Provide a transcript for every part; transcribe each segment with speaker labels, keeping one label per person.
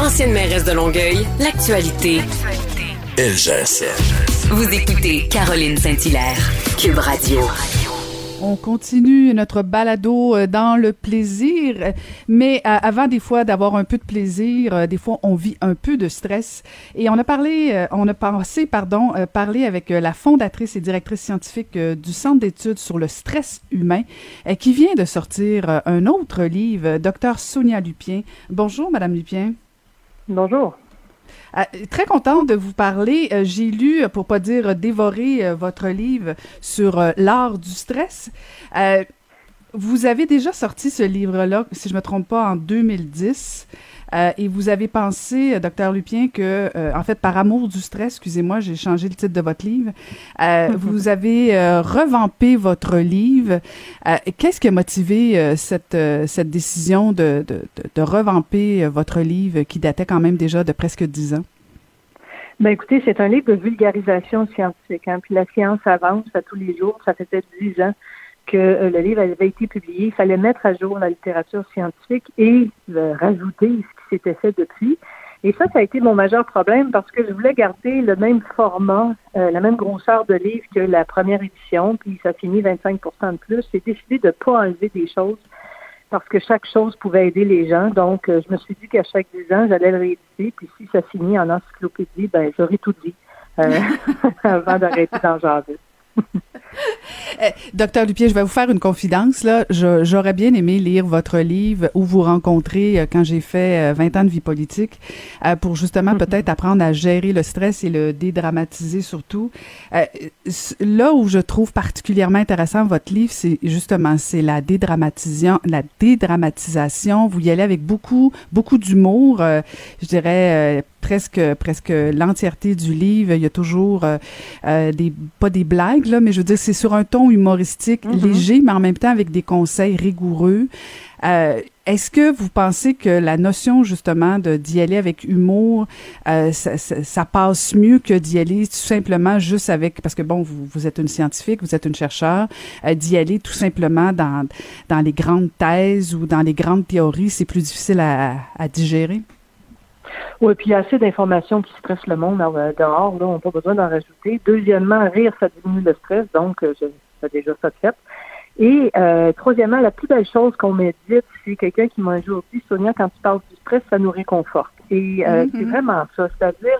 Speaker 1: Ancienne mairesse de Longueuil, l'actualité.
Speaker 2: LGSN.
Speaker 1: Vous écoutez Caroline Saint-Hilaire, Cube Radio.
Speaker 3: On continue notre balado euh, dans le plaisir, mais euh, avant des fois d'avoir un peu de plaisir, euh, des fois on vit un peu de stress. Et on a parlé, on a pensé, pardon, parler avec la fondatrice et directrice scientifique du Centre d'études sur le stress humain, qui vient de sortir un autre livre, Docteur Sonia Lupien. Bonjour, Madame Lupien.
Speaker 4: Bonjour.
Speaker 3: Euh, très contente de vous parler. Euh, j'ai lu, pour pas dire dévoré, euh, votre livre sur l'art du stress. vous avez déjà sorti ce livre-là, si je me trompe pas, en 2010. Euh, et vous avez pensé, euh, docteur Lupien, que, euh, en fait, par amour du stress, excusez-moi, j'ai changé le titre de votre livre, vous avez revampé votre livre. Qu'est-ce qui a motivé cette, cette décision de, de, de, revamper votre livre qui datait quand même déjà de presque dix ans?
Speaker 4: Ben écoutez, c'est un livre de vulgarisation scientifique. Hein, puis la science avance à tous les jours. Ça fait peut-être dix ans que euh, le livre avait été publié. Il fallait mettre à jour la littérature scientifique et euh, rajouter ce qui s'était fait depuis. Et ça, ça a été mon majeur problème parce que je voulais garder le même format, euh, la même grosseur de livre que la première édition, puis ça finit 25% de plus. J'ai décidé de ne pas enlever des choses parce que chaque chose pouvait aider les gens. Donc, je me suis dit qu'à chaque 10 ans, j'allais le rééditer. Puis si ça finit en encyclopédie, ben j'aurais tout dit avant d'arrêter d'en jaser.
Speaker 3: Eh, docteur Dupier, je vais vous faire une confidence. Là. j'aurais bien aimé lire votre livre où vous rencontrez euh, quand j'ai fait 20 euh, ans de vie politique euh, pour justement peut-être apprendre à gérer le stress et le dédramatiser surtout. là où je trouve particulièrement intéressant votre livre, c'est justement c'est la dédramatisation, la dédramatisation. Vous y allez avec beaucoup beaucoup d'humour. je dirais presque presque l'entièreté du livre. Il y a toujours euh, euh, des pas des blagues là, mais je veux dire c'est sur un ton humoristique mm-hmm. léger, mais en même temps avec des conseils rigoureux. Euh, est-ce que vous pensez que la notion justement de d'y aller avec humour, ça, ça, passe mieux que d'y aller tout simplement juste avec parce que bon vous, vous êtes une scientifique, vous êtes une chercheur, d'y aller tout simplement dans dans les grandes thèses ou dans les grandes théories, c'est plus difficile à, à digérer?
Speaker 4: Oui, puis il y a assez d'informations qui stressent le monde euh, dehors, là, on n'a pas besoin d'en rajouter. Deuxièmement, rire, ça diminue le stress, donc euh, j'ai déjà ça fait. Et euh, troisièmement, la plus belle chose qu'on médite, c'est quelqu'un qui m'a un jour dit, Sonia, quand tu parles du stress, ça nous réconforte. Et euh, mm-hmm. c'est vraiment ça, c'est-à-dire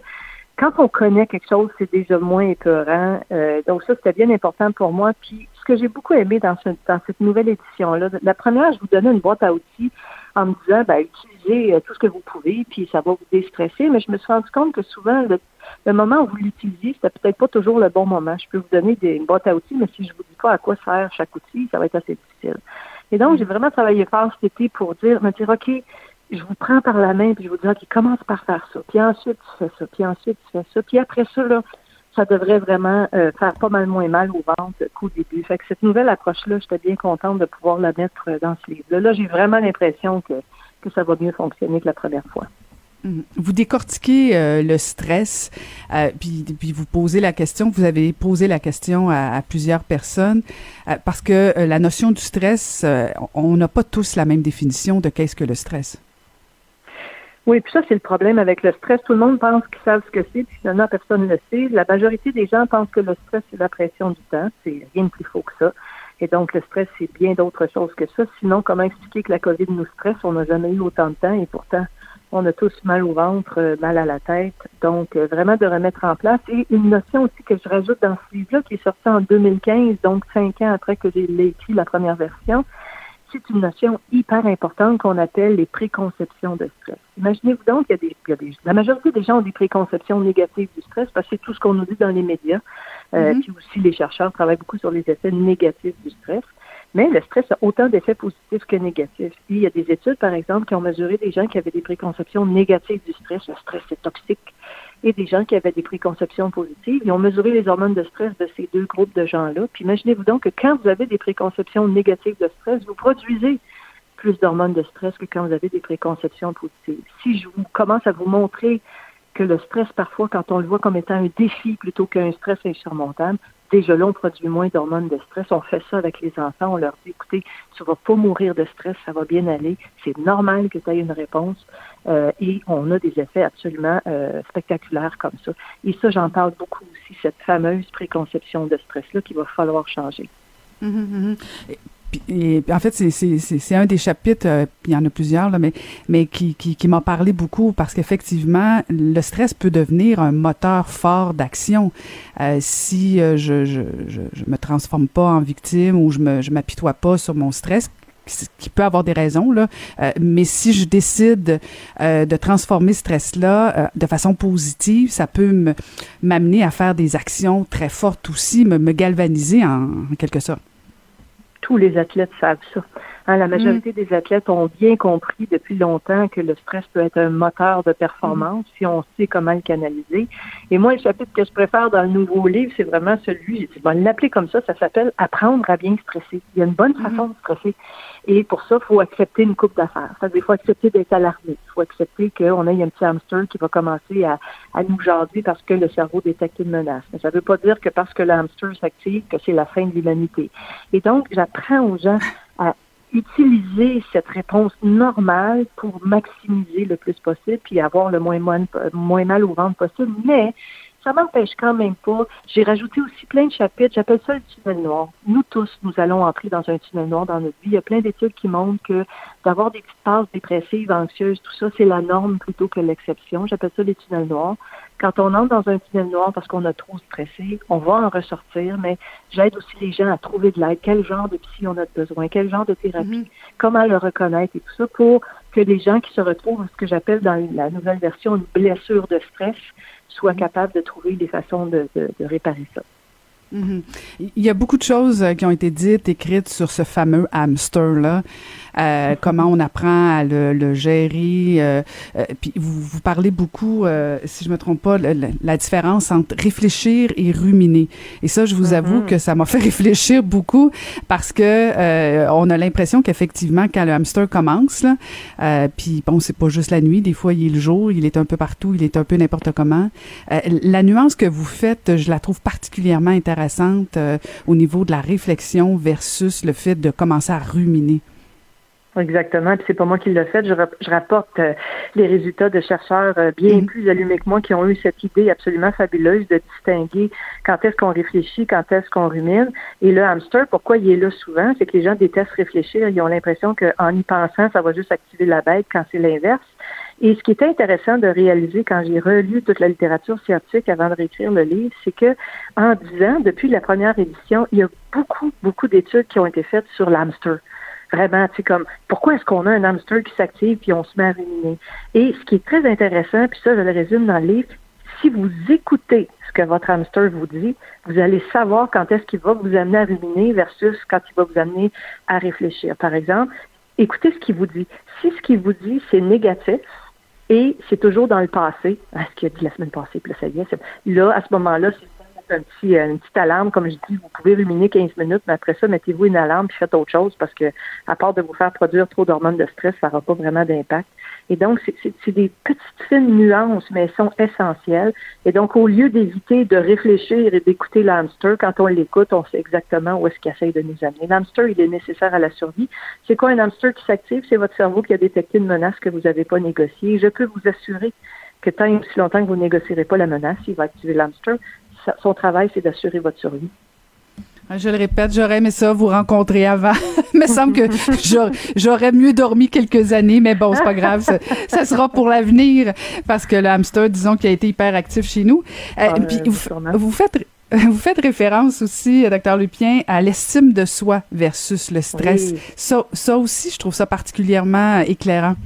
Speaker 4: quand on connaît quelque chose, c'est déjà moins épeurant. donc ça, c'était bien important pour moi. Puis ce que j'ai beaucoup aimé dans, ce, dans cette nouvelle édition-là, la première, je vous donnais une boîte à outils en me disant, ben, euh, tout ce que vous pouvez, puis ça va vous déstresser. Mais je me suis rendu compte que souvent, le, moment où vous l'utilisez, c'était peut-être pas toujours le bon moment. Je peux vous donner des, une boîte à outils, mais si je vous dis pas à quoi sert chaque outil, ça va être assez difficile. Et donc, j'ai vraiment travaillé fort cet été pour dire, me dire, OK, je vous prends par la main, puis je vous dis, OK, commence par faire ça. Puis ensuite, tu fais ça. Puis ensuite, tu fais ça. Puis après ça, là, ça devrait vraiment euh, faire pas mal moins mal au ventre qu'au début. Fait que cette nouvelle approche-là, j'étais bien contente de pouvoir la mettre euh, dans ce livre-là. Là, j'ai vraiment l'impression que, que ça va mieux fonctionner que la première fois.
Speaker 3: Mhm. Vous décortiquez euh, le stress, puis, puis, vous posez la question, vous avez posé la question à, à plusieurs personnes, parce que la notion du stress, on n'a pas tous la même définition de qu'est-ce que le stress.
Speaker 4: Oui, puis ça, c'est le problème avec le stress. Tout le monde pense qu'ils savent ce que c'est, puis finalement, personne ne le sait. La majorité des gens pensent que le stress, c'est la pression du temps. C'est rien de plus faux que ça. Et donc, le stress, c'est bien d'autres choses que ça. Sinon, comment expliquer que la COVID nous stresse? On n'a jamais eu autant de temps et pourtant, on a tous mal au ventre, euh, mal à la tête. Donc, euh, vraiment de remettre en place. Et une notion aussi que je rajoute dans ce livre-là, qui est sorti en 2015, donc cinq ans après que j'ai écrit la première version, c'est une notion hyper importante qu'on appelle les préconceptions de stress. Imaginez-vous donc qu'il y, a des, la majorité des gens ont des préconceptions négatives du stress parce que c'est tout ce qu'on nous dit dans les médias. Euh, mm-hmm. Puis aussi, les chercheurs travaillent beaucoup sur les effets négatifs du stress. Mais le stress a autant d'effets positifs que négatifs. il y a des études, par exemple, qui ont mesuré des gens qui avaient des préconceptions négatives du stress. Le stress est toxique et des gens qui avaient des préconceptions positives. Ils ont mesuré les hormones de stress de ces deux groupes de gens-là. Puis imaginez-vous donc que quand vous avez des préconceptions négatives de stress, vous produisez plus d'hormones de stress que quand vous avez des préconceptions positives. Si je vous commence à vous montrer que le stress, parfois, quand on le voit comme étant un défi plutôt qu'un stress insurmontable, déjà là, on produit moins d'hormones de stress. On fait ça avec les enfants. On leur dit, écoutez, tu vas pas mourir de stress, ça va bien aller. C'est normal que tu aies une réponse. Euh, et on a des effets absolument euh, spectaculaires comme ça. Et ça, j'en parle beaucoup aussi, cette fameuse préconception de stress-là qu'il va falloir changer.
Speaker 3: Mmh, mmh, mmh. Et, en fait, c'est un des chapitres, euh, il y en a plusieurs, là, mais, mais qui, qui, qui m'a parlé beaucoup parce qu'effectivement, le stress peut devenir un moteur fort d'action. Euh, si euh, je, je, je, je, me transforme pas en victime ou je me je m'apitoie pas sur mon stress, qui peut avoir des raisons là, euh, mais si je décide euh, de transformer ce stress-là euh, de façon positive, ça peut m'amener à faire des actions très fortes aussi, me, me galvaniser en, en quelque sorte
Speaker 4: tous les athlètes savent ça. Hein, la majorité mm. des athlètes ont bien compris depuis longtemps que le stress peut être un moteur de performance mm. si on sait comment le canaliser. Et moi, le chapitre que je préfère dans le nouveau livre, c'est vraiment celui, j'ai dit, bon, l'appeler comme ça, ça s'appelle Apprendre à bien stresser. Il y a une bonne façon mm. de stresser. Et pour ça, il faut accepter une coupe d'affaires. Il faut accepter d'être alarmé. Il faut accepter qu'on ait un petit hamster qui va commencer à, à nous jarder parce que le cerveau détecte une menace. Mais ça ne veut pas dire que parce que le hamster s'active, que c'est la fin de l'humanité. Et donc, j'apprends aux gens utiliser cette réponse normale pour maximiser le plus possible puis avoir le moins, moins, moins mal au ventre possible. Mais ça m'empêche quand même pas. J'ai rajouté aussi plein de chapitres. J'appelle ça le tunnel noir. Nous tous, nous allons entrer dans un tunnel noir dans notre vie. Il y a plein d'études qui montrent que d'avoir des petites passes dépressives, anxieuses, tout ça, c'est la norme plutôt que l'exception. J'appelle ça les tunnels noirs. Quand on entre dans un tunnel noir parce qu'on a trop stressé, on va en ressortir, mais j'aide aussi les gens à trouver de l'aide. Quel genre de psy on a besoin? Quel genre de thérapie? Comment le reconnaître et tout ça pour que les gens qui se retrouvent, ce que j'appelle dans la nouvelle version une blessure de stress, soit capable de trouver des façons de, réparer ça.
Speaker 3: Mm-hmm. Il y a beaucoup de choses euh, qui ont été dites, écrites sur ce fameux hamster-là. Euh, comment on apprend à le, le gérer. Euh, euh, puis vous, vous parlez beaucoup, euh, si je me trompe pas, la, la, différence entre réfléchir et ruminer. Et ça, je vous avoue mm-hmm. que ça m'a fait réfléchir beaucoup parce que euh, on a l'impression qu'effectivement, quand le hamster commence, là, puis bon, c'est pas juste la nuit, des fois il est le jour, il est un peu partout, il est un peu n'importe comment. la nuance que vous faites, je la trouve particulièrement intéressante au niveau de la réflexion versus le fait de commencer à ruminer.
Speaker 4: Exactement. Puis c'est pas moi qui l'ai fait. Je, je rapporte euh, les résultats de chercheurs euh, bien mm. plus allumés que moi qui ont eu cette idée absolument fabuleuse de distinguer quand est-ce qu'on réfléchit, quand est-ce qu'on rumine. Et le hamster, pourquoi il est là souvent, c'est que les gens détestent réfléchir. Ils ont l'impression qu'en y pensant, ça va juste activer la bête quand c'est l'inverse. Et ce qui est intéressant de réaliser quand j'ai relu toute la littérature scientifique avant de réécrire le livre, c'est que en dix ans, depuis la première édition, il y a beaucoup, beaucoup d'études qui ont été faites sur l'hamster vraiment, tu sais, comme, pourquoi est-ce qu'on a un hamster qui s'active puis on se met à ruminer? Et ce qui est très intéressant, puis ça, je le résume dans le livre, si vous écoutez ce que votre hamster vous dit, vous allez savoir quand est-ce qu'il va vous amener à ruminer versus quand il va vous amener à réfléchir. Par exemple, écoutez ce qu'il vous dit. Si ce qu'il vous dit, c'est négatif, et c'est toujours dans le passé, ah, ce qu'il a dit la semaine passée, puis là, ça est, là, à ce moment-là, c'est euh, une petite alarme, comme je dis, vous pouvez ruminer 15 minutes, mais après ça, mettez-vous une alarme puis faites autre chose parce que, à part de vous faire produire trop d'hormones de stress, ça n'aura pas vraiment d'impact. Et donc, c'est des petites fines nuances, mais elles sont essentielles. Et donc, au lieu d'éviter de réfléchir et d'écouter l'hamster, quand on l'écoute, on sait exactement où est-ce qu'il essaye de nous amener. L'hamster, il est nécessaire à la survie. C'est quoi un hamster qui s'active? C'est votre cerveau qui a détecté une menace que vous n'avez pas négociée. Je peux vous assurer que tant aussi longtemps que vous négocierez pas la menace, il va activer l'hamster son travail, c'est d'assurer votre survie.
Speaker 3: Ah, je le répète, j'aurais aimé ça vous rencontrer avant. Il me semble que j'aurais mieux dormi quelques années, mais bon, c'est pas grave. Ça, sera pour l'avenir parce que le hamster, disons, qui a été hyper actif chez nous. Euh, ah, puis vous, faites vous faites référence aussi, docteur Lupien, à l'estime de soi versus le stress. Ça, ça aussi, je trouve ça particulièrement éclairant.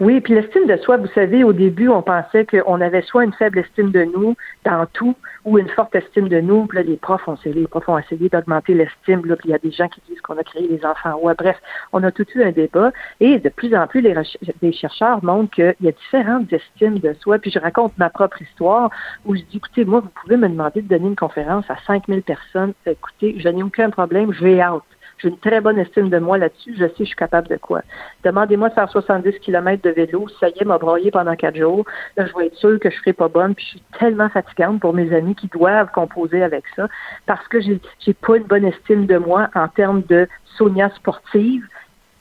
Speaker 4: Oui, puis l'estime de soi, vous savez, au début, on pensait qu'on avait soit une faible estime de nous dans tout, ou une forte estime de nous. Puis là, les profs ont essayé, les profs ont essayé d'augmenter l'estime. Là, il y a des gens qui disent qu'on a créé les enfants. Ouais, bref, on a tout eu un débat. Et de plus en plus, les, les chercheurs montrent qu'il y a différentes estimes de soi. Puis je raconte ma propre histoire où je dis, écoutez, moi, vous pouvez me demander de donner une conférence à 5000 personnes. Écoutez, je n'ai aucun problème, je vais out j'ai une très bonne estime de moi là-dessus, je sais je suis capable de quoi. Demandez-moi de faire 70 km de vélo, ça y est, m'a broyé pendant quatre jours, là, je vais être sûre que je serai pas bonne, puis je suis tellement fatigante pour mes amis qui doivent composer avec ça, parce que j'ai, j'ai pas une bonne estime de moi en termes de Sonia sportive,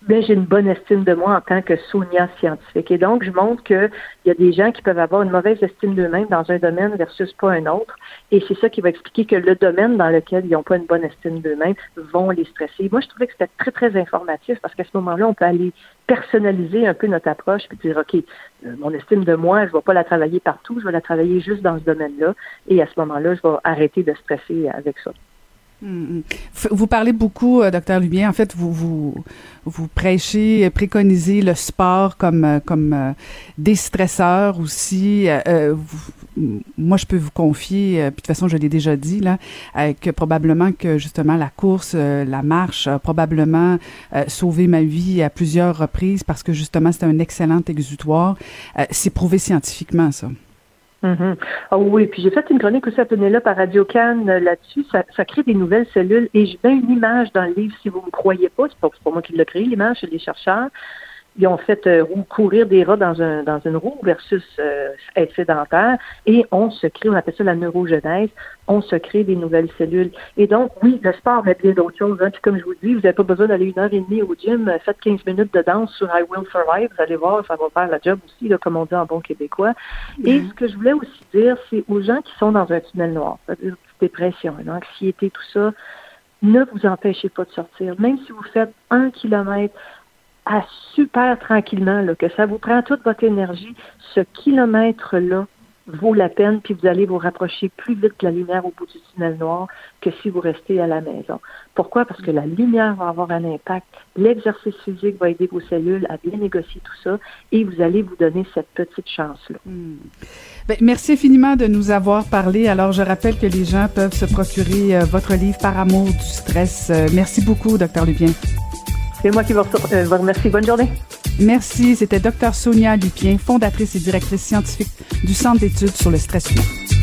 Speaker 4: mais j'ai une bonne estime de moi en tant que Sonia scientifique. Et donc, je montre qu'il y a des gens qui peuvent avoir une mauvaise estime d'eux-mêmes dans un domaine versus pas un autre. Et c'est ça qui va expliquer que le domaine dans lequel ils n'ont pas une bonne estime d'eux-mêmes vont les stresser. Moi, je trouvais que c'était très, très informatif parce qu'à ce moment-là, on peut aller personnaliser un peu notre approche puis dire, OK, euh, mon estime de moi, je ne vais pas la travailler partout, je vais la travailler juste dans ce domaine-là. Et à ce moment-là, je vais arrêter de stresser avec ça.
Speaker 3: Mm, mm. Vous parlez beaucoup, euh, docteur Lubien. En fait, vous vous vous prêchez, préconisez le sport comme euh, comme euh, déstresseur aussi. moi, je peux vous confier, puis de toute façon, je l'ai déjà dit là, que probablement que justement la course, la marche, a probablement sauvé ma vie à plusieurs reprises parce que justement, c'est un excellent exutoire. c'est prouvé scientifiquement ça.
Speaker 4: Mm oui, puis j'ai fait une chronique aussi à Penelope à Radio Cannes euh, là-dessus. Ça, ça, crée des nouvelles cellules et je mets une image dans le livre si vous ne me croyez pas. C'est pas, pas moi qui l'ai créé, l'image, c'est des chercheurs ils ont fait euh, courir des rats dans, un, dans une roue versus euh, être sédentaire et on se crée, on appelle ça la neurogenèse, on se crée des nouvelles cellules. Et donc, oui, le sport, mais bien d'autres choses. Hein. Puis comme je vous dis, vous n'avez pas besoin d'aller une heure et demie au gym, euh, faites 15 minutes de danse sur I Will Survive, vous allez voir, ça va faire la job aussi, là, comme on dit en bon québécois. Et mm-hmm. ce que je voulais aussi dire, c'est aux gens qui sont dans un tunnel noir, c'est-à-dire dépression, l'anxiété, tout ça, ne vous empêchez pas de sortir. Même si vous faites un kilomètre, à super tranquillement, là, que ça vous prend toute votre énergie, ce kilomètre-là vaut la peine, puis vous allez vous rapprocher plus vite de la lumière au bout du tunnel noir que si vous restez à la maison. Pourquoi? Parce que la lumière va avoir un impact, l'exercice physique va aider vos cellules à bien négocier tout ça, et vous allez vous donner cette petite chance-là.
Speaker 3: Hmm. Ben, merci infiniment de nous avoir parlé. Alors, je rappelle que les gens peuvent se procurer euh, votre livre Par amour du stress. Euh, merci beaucoup, docteur Lupien.
Speaker 4: C'est moi qui vous, euh, vous remercie. Bonne journée.
Speaker 3: Merci. C'était Dr Sonia Lupien, fondatrice et directrice scientifique du Centre d'études sur le stress humain.